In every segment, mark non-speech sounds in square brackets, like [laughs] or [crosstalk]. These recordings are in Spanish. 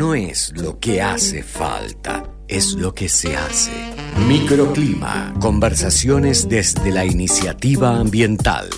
no es lo que hace falta, es lo que se hace. Microclima, conversaciones desde la iniciativa ambiental.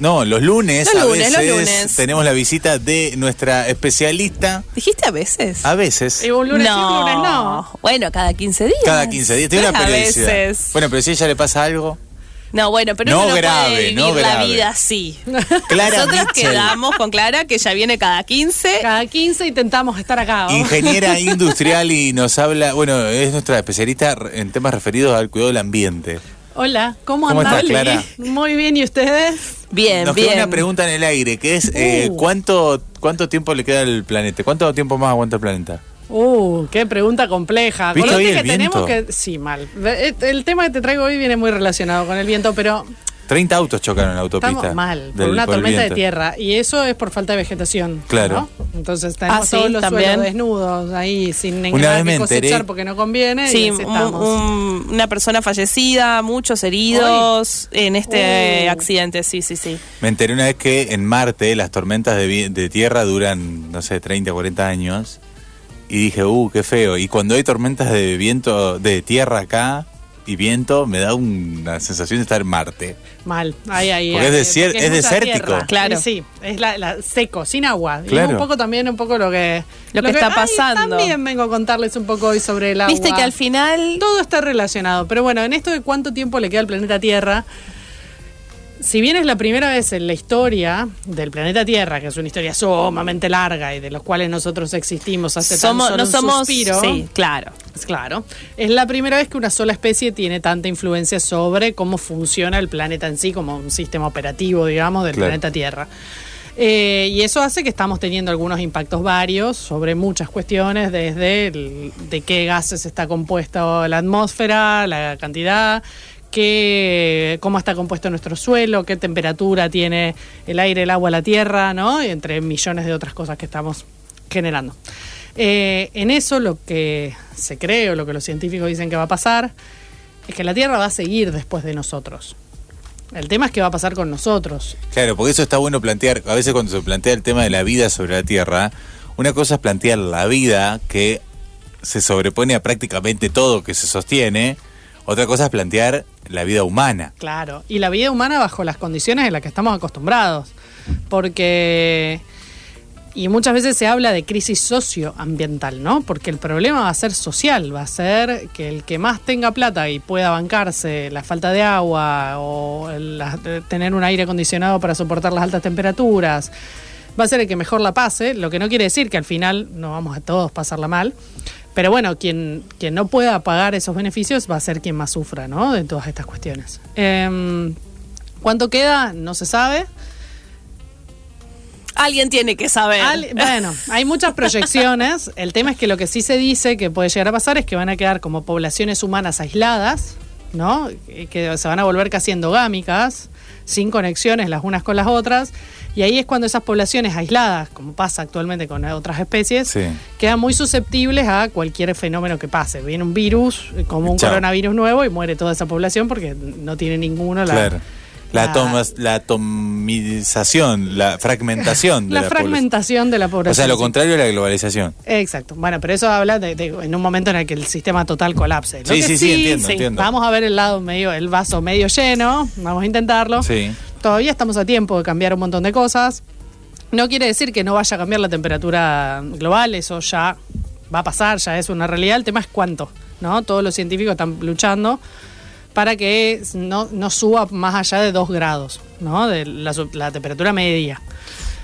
No, los lunes, Los a lunes, los veces lunes. tenemos la visita de nuestra especialista. ¿Dijiste a veces? A veces. Y un lunes un lunes no. Bueno, cada 15 días. Cada 15 días. Tiene No una periodicidad. veces. Bueno, pero si a ella le pasa algo. No, bueno, pero No uno no grave, puede vivir no la grave. vida así. [laughs] Clara Nosotros Mitchell. quedamos con Clara que ya viene cada 15. Cada 15 intentamos estar acá. ¿no? Ingeniera [laughs] industrial y nos habla, bueno, es nuestra especialista en temas referidos al cuidado del ambiente. Hola, ¿cómo ¿Cómo andan? Muy bien, ¿y ustedes? Bien, Nos queda bien. una pregunta en el aire, que es eh, Uh. ¿cuánto, ¿cuánto tiempo le queda al planeta? ¿Cuánto tiempo más aguanta el planeta? Uh, qué pregunta compleja. ¿Viste hoy el que tenemos viento? que. Sí, mal. Eh, El tema que te traigo hoy viene muy relacionado con el viento, pero 30 autos chocaron en la autopista. estamos mal. Por del- una por tormenta de tierra. Y eso es por falta de vegetación. Claro. ¿no? Entonces tenemos Ah, sí, todos los también. suelos desnudos ahí sin nada que cosechar enteré- porque no conviene. Sí, y un- una persona fallecida, muchos heridos en este Uh. accidente, sí, sí, sí. Me enteré una vez que en Marte las tormentas de tierra duran, no sé, 30, 40 años. Y dije, uh, qué feo. Y cuando hay tormentas de viento, de tierra acá y viento, me da una sensación de estar en Marte. Mal, ahí, ahí. Porque ahí, es desier- porque es desértico. tierra. Claro. Y sí, es la, la- seco, sin agua. Y Claro. un poco también, un poco lo que... Lo que está ay, pasando. también vengo a contarles un poco hoy sobre el agua. Viste que al final Todo está relacionado. Pero bueno, en esto de cuánto tiempo le queda al planeta Tierra, si bien es la primera vez en la historia del planeta Tierra, que es una historia sumamente larga y de los cuales nosotros existimos hace tan somos, solo no un somos, suspiro, sí, claro. es claro, es la primera vez que una sola especie tiene tanta influencia sobre cómo funciona el planeta en sí, como un sistema operativo, digamos, del Claro. planeta Tierra. Eh, y eso hace que estamos teniendo algunos impactos varios sobre muchas cuestiones, desde el- de qué gases está compuesta la atmósfera, la cantidad, qué, cómo está compuesto nuestro suelo, qué temperatura tiene el aire, el agua, la tierra, ¿no? Y entre millones de otras cosas que estamos generando. Eh, en eso lo que se cree o lo que los científicos dicen que va a pasar es que la Tierra va a seguir después de nosotros. El tema es qué va a pasar con nosotros. Claro, porque eso está bueno plantear. A veces cuando se plantea el tema de la vida sobre la Tierra, una cosa es plantear la vida que se sobrepone a prácticamente todo que se sostiene. Otra cosa es plantear la vida humana. Claro, y la vida humana bajo las condiciones en las que estamos acostumbrados. Porque. Y muchas veces se habla de crisis socioambiental, ¿no? Porque el problema va a ser social, va a ser que el que más tenga plata y pueda bancarse la falta de agua o la- tener un aire acondicionado para soportar las altas temperaturas, va a ser el que mejor la pase, lo que no quiere decir que al final no vamos a todos pasarla mal. Pero bueno, quien, quien no pueda pagar esos beneficios va a ser quien más sufra, ¿no? De todas estas cuestiones. Em, ¿Cuánto queda? No se sabe. Alguien tiene que saber. Al- bueno, hay muchas proyecciones. [laughs] El tema es que lo que sí se dice que puede llegar a pasar es que van a quedar como poblaciones humanas aisladas, ¿no? Que se van a volver casi endogámicas, sin conexiones las unas con las otras. Y ahí es cuando esas poblaciones aisladas, como pasa actualmente con otras especies, Sí. quedan muy susceptibles a cualquier fenómeno que pase. Viene un virus, como un Chao. coronavirus nuevo, y muere toda esa población porque no tiene ninguno la, claro. La, la- tomas- la atomización, la fragmentación [laughs] de la la, población. fragmentación de la población. O sea, lo contrario a la globalización. Exacto. Bueno, pero eso habla de, de- en un momento en el que el sistema total colapse. Lo Sí, que sí, sí, entiendo, entiendo. Vamos a ver el lado medio, el vaso medio lleno. Vamos a intentarlo. Sí. Todavía estamos a tiempo de cambiar un montón de cosas. No quiere decir que no vaya a cambiar la temperatura global, eso ya va a pasar, ya es una realidad. El tema es cuánto, ¿no? Todos los científicos están luchando para que no, no suba más allá de 2 grados, ¿no? De la, la temperatura media.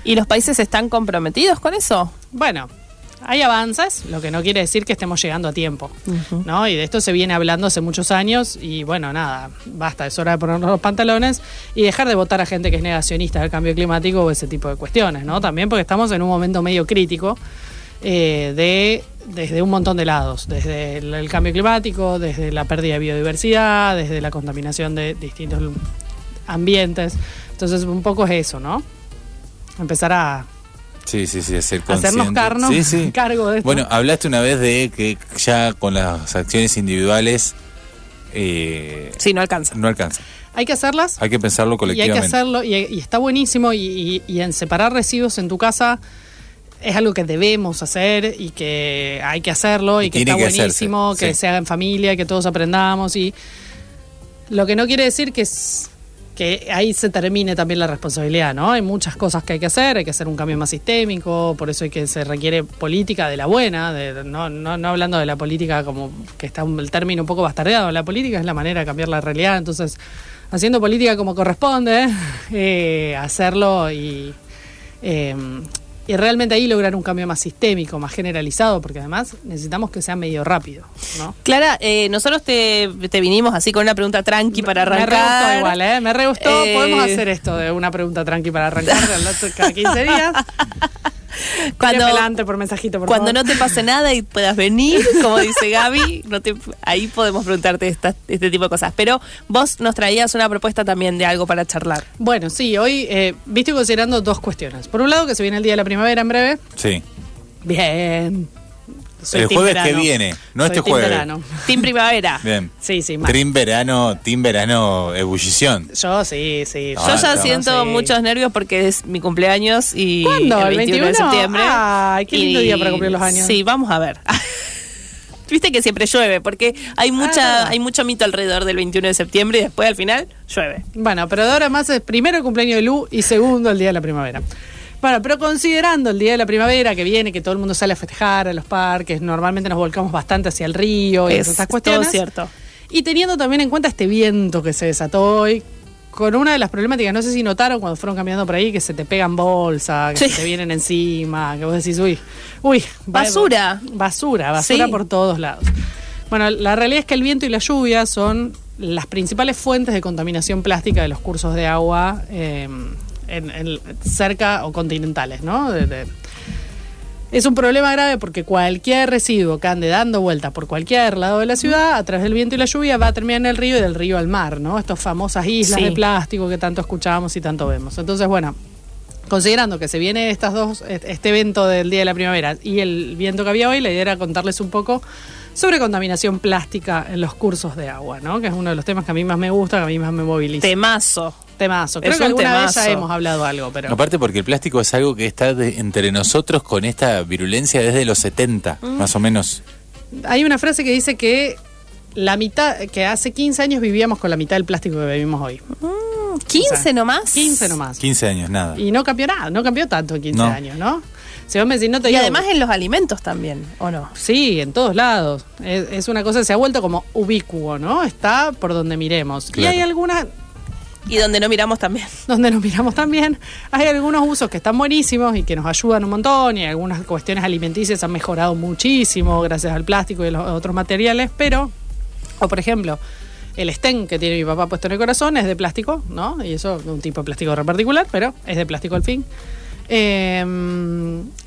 ¿Y los países están comprometidos con eso? Bueno, hay avances, lo que no quiere decir que estemos llegando a tiempo, ¿no? Y de esto se viene hablando hace muchos años y bueno, nada, basta, es hora de ponernos los pantalones y dejar de votar a gente que es negacionista del cambio climático o ese tipo de cuestiones, ¿no? También porque estamos en un momento medio crítico eh, de desde un montón de lados, desde el, el cambio climático, desde la pérdida de biodiversidad, desde la contaminación de distintos ambientes. Entonces, un poco es eso, ¿no? Empezar a Sí, sí, sí, ser Hacernos consciente. carno- Sí, sí. [laughs] cargo de esto. Bueno, hablaste una vez de que ya con las acciones individuales eh, Sí, no alcanza. no alcanza. Hay que hacerlas. Hay que pensarlo Y hay colectivamente. que hacerlo, y, y está buenísimo, y, y- y en separar residuos en tu casa es algo que debemos hacer y que hay que hacerlo y, que está que hacerse, buenísimo, que sí. se haga en familia, que todos aprendamos y lo que no quiere decir que es que ahí se termine también la responsabilidad, ¿no? Hay muchas cosas que hay que hacer, hay que hacer un cambio más sistémico, por eso hay que se requiere política de la buena, de, no, no, no hablando de la política como que está el término un poco bastardeado, la política es la manera de cambiar la realidad, entonces haciendo política como corresponde, [laughs] eh, hacerlo y, eh, y realmente ahí lograr un cambio más sistémico, más generalizado, porque además necesitamos que sea medio rápido, ¿no? Clara, eh, nosotros te, te vinimos así con una pregunta tranqui para Me re gustó arrancar. igual, ¿eh? Me re gustó. Eh, Podemos hacer esto de una pregunta tranqui para arrancar [laughs] cada 15 días. [laughs] Cuando, Adelante por mensajito, por cuando favor. no te pase nada y puedas venir, [laughs] como dice Gaby, no te, ahí podemos preguntarte esta- este tipo de cosas. Pero vos nos traías una propuesta también de algo para charlar. Bueno, sí, hoy eh, viste considerando dos cuestiones. Por un lado, que se viene el Día de la Primavera en breve. Sí. Bien. Soy el jueves verano. que viene, no Soy este team jueves. verano. Team Primavera. Bien. Sí, sí, mal. Team verano, team verano, ebullición. Yo sí, sí. Ah, Yo ya no, siento sí. muchos nervios porque es mi cumpleaños y ¿Cuándo? el 21, de septiembre. Ay, qué lindo Y- día para cumplir los años. Sí, vamos a ver. [laughs] Viste que siempre llueve porque hay Ah, mucha hay mucho mito alrededor del 21 de septiembre y después al final llueve. Bueno, pero de ahora más es primero el cumpleaños de Lu y segundo el Día de la Primavera. Bueno, pero considerando el Día de la Primavera que viene, que todo el mundo sale a festejar a los parques, normalmente nos volcamos bastante hacia el río y Es todo cuestiones. cierto. Y teniendo también en cuenta este viento que se desató hoy, con una de las problemáticas, no sé si notaron cuando fueron caminando por ahí, que se te pegan bolsas, que Sí. se te vienen encima, que vos decís, uy, uy. Basura. Basura, basura Sí. por todos lados. Bueno, la realidad es que el viento y la lluvia son las principales fuentes de contaminación plástica de los cursos de agua eh, en, en- cerca o continentales, ¿no? De- de- es un problema grave porque cualquier residuo que ande dando vueltas por cualquier lado de la ciudad, a través del viento y la lluvia, va a terminar en el río y del río al mar, ¿no? Estas famosas islas Sí. de plástico que tanto escuchamos y tanto vemos. Entonces, bueno, considerando que se viene estas dos, este evento del Día de la Primavera y el viento que había hoy, la idea era contarles un poco sobre contaminación plástica en los cursos de agua, ¿no? Que es uno de los temas que a mí más me gusta, que a mí más me moviliza. Temazo. Temazo. Creo Es que un alguna vez ya hemos hablado algo, pero... Aparte porque el plástico es algo que está de- entre nosotros con esta virulencia desde los 70, Mm. más o menos. Hay una frase que dice que la mitad, que hace 15 años vivíamos con la mitad del plástico que vivimos hoy. 15 O sea, nomás. 15 nomás. 15 años, nada. Y no cambió nada, no cambió tanto en 15 No. años, ¿no? Si vos me decís, no te Y digo- además en los alimentos también, ¿o no? Sí, en todos lados. Es, es una cosa que se ha vuelto como ubicuo, ¿no? Está por donde miremos. Claro. Y hay algunas, Y donde no miramos también. [laughs] donde nos miramos también, hay algunos usos que están buenísimos y que nos ayudan un montón y algunas cuestiones alimenticias han mejorado muchísimo gracias al plástico y los otros materiales, pero, o por ejemplo, el stent que tiene mi papá puesto en el corazón es de plástico, ¿no? Y eso, un tipo de plástico re particular, pero es de plástico al fin. Eh,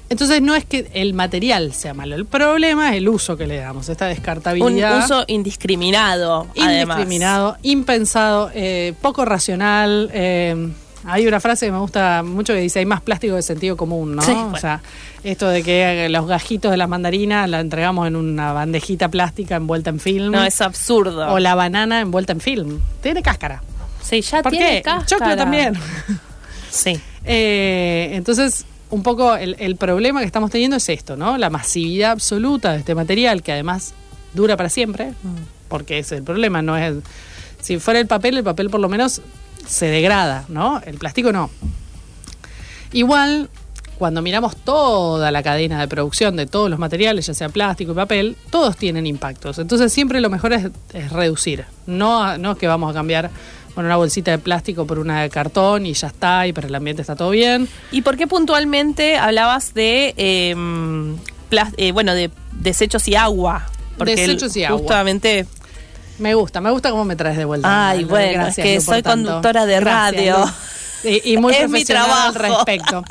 entonces no es que el material sea malo, el problema es el uso que le damos, esta Un descartabilidad uso indiscriminado, además. indiscriminado, impensado, eh, poco racional. eh, hay una frase que me gusta mucho que dice, hay más plástico de sentido común, ¿no? Sí, O sea, esto de que los gajitos de las mandarinas la entregamos en una bandejita plástica envuelta en film. No, es absurdo. O la banana envuelta en film. Tiene cáscara. Sí, ya ¿Por tiene qué? cáscara. Choclo también. Sí. Eh, entonces, un poco el, el problema que estamos teniendo es esto, ¿no? La masividad absoluta de este material que además dura para siempre, porque ese es el problema, no es si fuera el papel, el papel por lo menos se degrada, ¿no? El plástico no. Igual, cuando miramos toda la cadena de producción de todos los materiales, ya sea plástico y papel, todos tienen impactos. Entonces siempre lo mejor es, es reducir. No, no es que vamos a cambiar bueno, una bolsita de plástico por una de cartón y ya está, y para el ambiente está todo bien. ¿Y por qué puntualmente hablabas de, eh, plas- eh, bueno, de desechos y agua? Porque Desechos y agua. Justamente, Me gusta, me gusta cómo me traes de vuelta. Ay, bueno, Gracias, es que soy tanto. conductora de radio. Y, y muy [laughs] Es mi al respecto.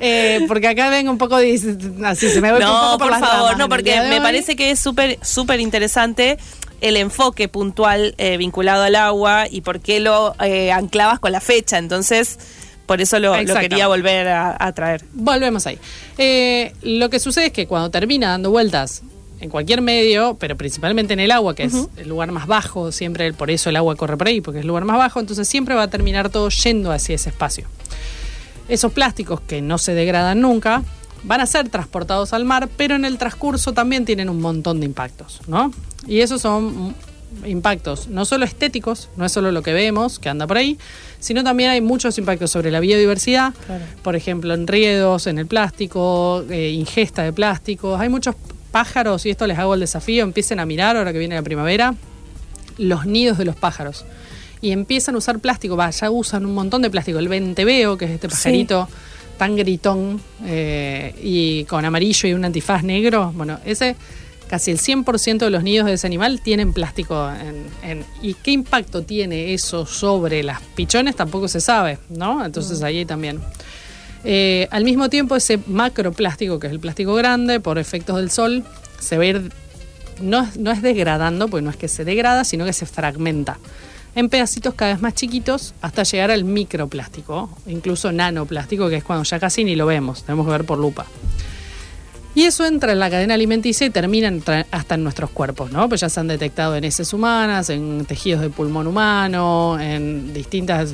Eh, porque acá vengo un poco dis- así, se me un no, poco por, favor, ramas no, porque de me hoy. parece que es súper, súper interesante el enfoque puntual eh, vinculado al agua y por qué lo eh, anclabas con la fecha. Entonces, Por eso lo, quería volver a, a traer. Volvemos ahí. Eh, lo que sucede es que cuando termina dando vueltas en cualquier medio, pero principalmente en el agua, que es el lugar más bajo, siempre por eso el agua corre por ahí, porque es el lugar más bajo, entonces siempre va a terminar todo yendo hacia ese espacio. Esos plásticos que no se degradan nunca van a ser transportados al mar, pero en el transcurso también tienen un montón de impactos, ¿no? Y esos son impactos no solo estéticos, no es solo lo que vemos que anda por ahí, sino también hay muchos impactos sobre la biodiversidad, por ejemplo, enriedos en el plástico, eh, ingesta de plásticos, hay muchos pájaros, y esto les hago el desafío, empiecen a mirar ahora que viene la primavera, los nidos de los pájaros. Y empiezan a usar plástico, va, ya usan un montón de plástico. El venteveo, que es este pajarito tan gritón eh, y con amarillo y un antifaz negro, bueno, ese casi el 100% de los nidos de ese animal tienen plástico. En, en- ¿Y qué impacto tiene eso sobre las pichones? Tampoco se sabe, ¿no? Entonces ahí también. Eh, al mismo tiempo, ese macroplástico, que es el plástico grande, por efectos del sol, se va a ir no, no es degradando, porque no es que se degrada, sino que se fragmenta en pedacitos cada vez más chiquitos hasta llegar al microplástico, incluso nanoplástico, que es cuando ya casi ni lo vemos, tenemos que ver por lupa. Y eso entra en la cadena alimenticia y termina hasta en nuestros cuerpos, ¿no? Pues ya se han detectado en heces humanas, en tejidos del pulmón humano, en distintas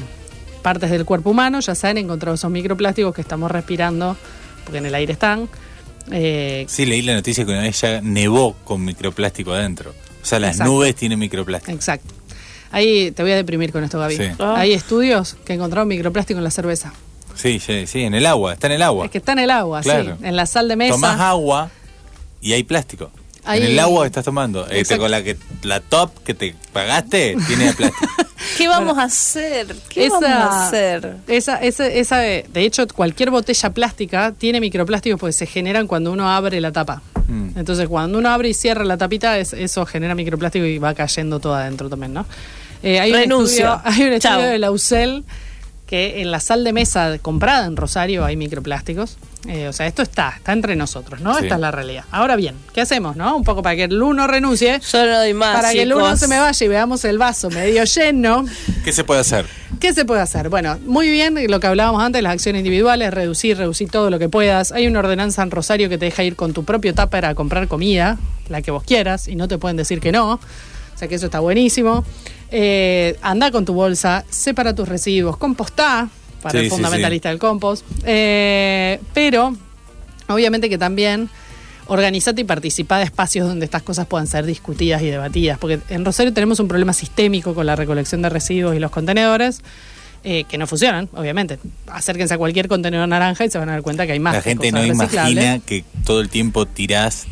partes del cuerpo humano, ya se han encontrado esos microplásticos que estamos respirando, porque en el aire están. Eh, Sí, leí la noticia que una vez ya nevó con microplástico adentro. O sea, las Exacto. nubes tienen microplástico. Exacto. Ahí te voy a deprimir con esto, Gaby. Sí. Ah. Hay estudios que encontraron microplástico en la cerveza. Sí, sí, sí, en el agua, está en el agua. Es que está en el agua, Claro. sí. En la sal de mesa. Tomás agua y hay plástico. En el agua que estás tomando. Este, con la que la top que te pagaste tiene plástico. [laughs] ¿Qué vamos a hacer? ¿Qué vamos a hacer? Esa, esa, esa de, de hecho, cualquier botella plástica tiene microplásticos porque se generan cuando uno abre la tapa. Mm. Entonces, cuando uno abre y cierra la tapita, es- eso genera microplástico y va cayendo todo adentro también, ¿no? Eh, hay, un Renuncio. estudio, hay un estudio Chau. de la UCEL que en la sal de mesa comprada en Rosario hay microplásticos. Eh, o sea, esto está, está entre nosotros, ¿no? Sí. Esta es la realidad. Ahora bien, ¿qué hacemos, no? Un poco para que el uno renuncie, Yo no doy más. para que el uno se me vaya y veamos el vaso medio lleno. ¿Qué se puede hacer? ¿Qué se puede hacer? Bueno, muy bien lo que hablábamos antes, las acciones individuales, reducir, reducir todo lo que puedas. Hay una ordenanza en Rosario que te deja ir con tu propio tupper a comprar comida, la que vos quieras, y no te pueden decir que no. O sea que eso está buenísimo. Eh, anda con tu bolsa, separa tus residuos, compostá, para Sí, el sí, fundamentalista del compost. Eh, pero, obviamente que también organizate y participa de espacios donde estas cosas puedan ser discutidas y debatidas, porque en Rosario tenemos un problema sistémico con la recolección de residuos y los contenedores. eh, que no funcionan, obviamente. Acérquense a cualquier contenedor naranja y se van a dar cuenta que hay más. la gente no imagina que todo el tiempo tirás,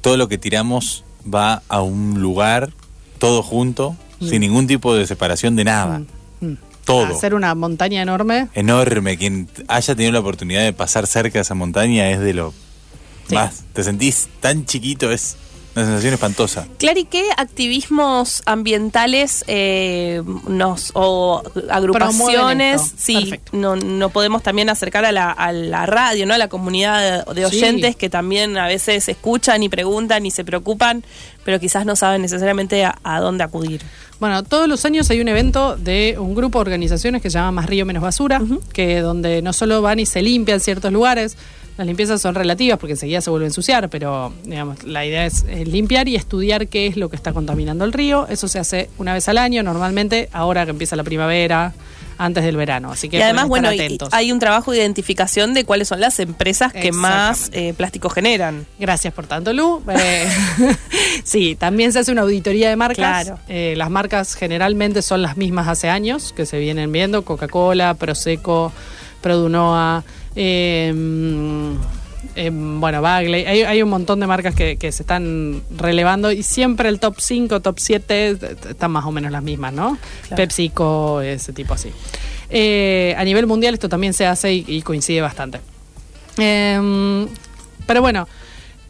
todo lo que tiramos va a un lugar, todo junto, sin ningún tipo de separación de nada. Mm. Todo. Hacer una montaña enorme. Enorme. Quien haya tenido la oportunidad de pasar cerca de esa montaña es de lo Sí. más. Te sentís tan chiquito, es una sensación espantosa. Clary, ¿qué activismos ambientales eh, nos o agrupaciones sí no, no podemos también acercar a la, a la radio, ¿no? A la comunidad de Sí. oyentes que también a veces escuchan y preguntan y se preocupan, pero quizás no saben necesariamente a, a dónde acudir. Bueno, todos los años hay un evento de un grupo de organizaciones que se llama Más Río Menos Basura, que donde no solo van y se limpian ciertos lugares, las limpiezas son relativas porque enseguida se vuelve a ensuciar, pero digamos, la idea es limpiar y estudiar qué es lo que está contaminando el río. Eso se hace una vez al año, normalmente ahora que empieza la primavera, antes del verano. Así que y además, bueno, atentos. hay un trabajo de identificación de cuáles son las empresas que más eh, plástico generan. Gracias por tanto, Lu. Eh, [laughs] sí, también se hace una auditoría de marcas. Claro. Eh, las marcas generalmente son las mismas hace años que se vienen viendo: Coca-Cola, Prosecco, Produnoa. Eh, eh, bueno, Bagley, hay, hay un montón de marcas que, que se están relevando y siempre el top 5, top 7 están más o menos las mismas, ¿no? Claro. PepsiCo, ese tipo así. Eh, a nivel mundial esto también se hace y, y coincide bastante. Em, pero bueno,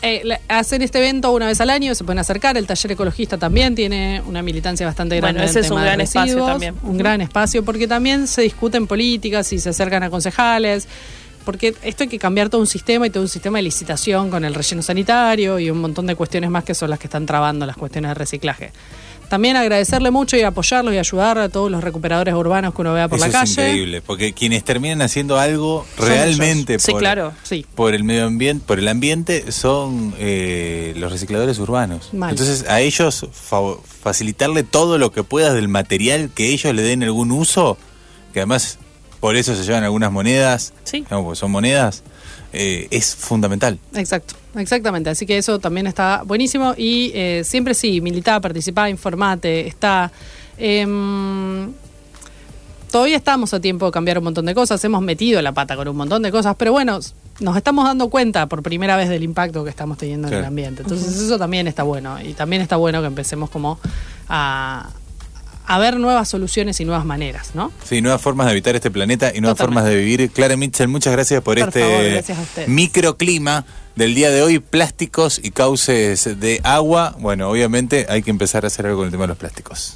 eh, hacen este evento una vez al año, se pueden acercar. El taller ecologista también tiene una militancia bastante grande. Bueno, ese en es un tema de gran espacio residuos, también. Un gran espacio, porque también se discuten políticas y se acercan a concejales. Porque esto hay que cambiar todo un sistema y todo un sistema de licitación con el relleno sanitario y un montón de cuestiones más que son las que están trabando las cuestiones de reciclaje. también agradecerle mucho y apoyarlos y ayudar a todos los recuperadores urbanos que uno vea por Eso la es calle. increíble, porque quienes terminan haciendo algo Son realmente. Sí, por, claro, sí. por el medio ambiente, por el ambiente, son eh, los recicladores urbanos. Mal. Entonces, a ellos fa- facilitarle todo lo que puedas del material que ellos le den algún uso, que además por eso se llevan algunas monedas, Sí. digamos, porque son monedas, eh, es fundamental. Exacto, exactamente. Así que eso también está buenísimo. Y eh, siempre sí, militá, participá, informate, está. em, todavía estamos a tiempo de cambiar un montón de cosas. Hemos metido la pata con un montón de cosas, pero bueno, nos estamos dando cuenta por primera vez del impacto que estamos teniendo en el ambiente. Entonces, eso también está bueno. Y también está bueno que empecemos como a, a ver nuevas soluciones y nuevas maneras, ¿no? Sí, nuevas formas de habitar este planeta y nuevas Totalmente. formas de vivir. Clara Mitchell, muchas gracias por, Por este favor, microclima del día de hoy, plásticos y cauces de agua. Bueno, obviamente hay que empezar a hacer algo con el tema de los plásticos.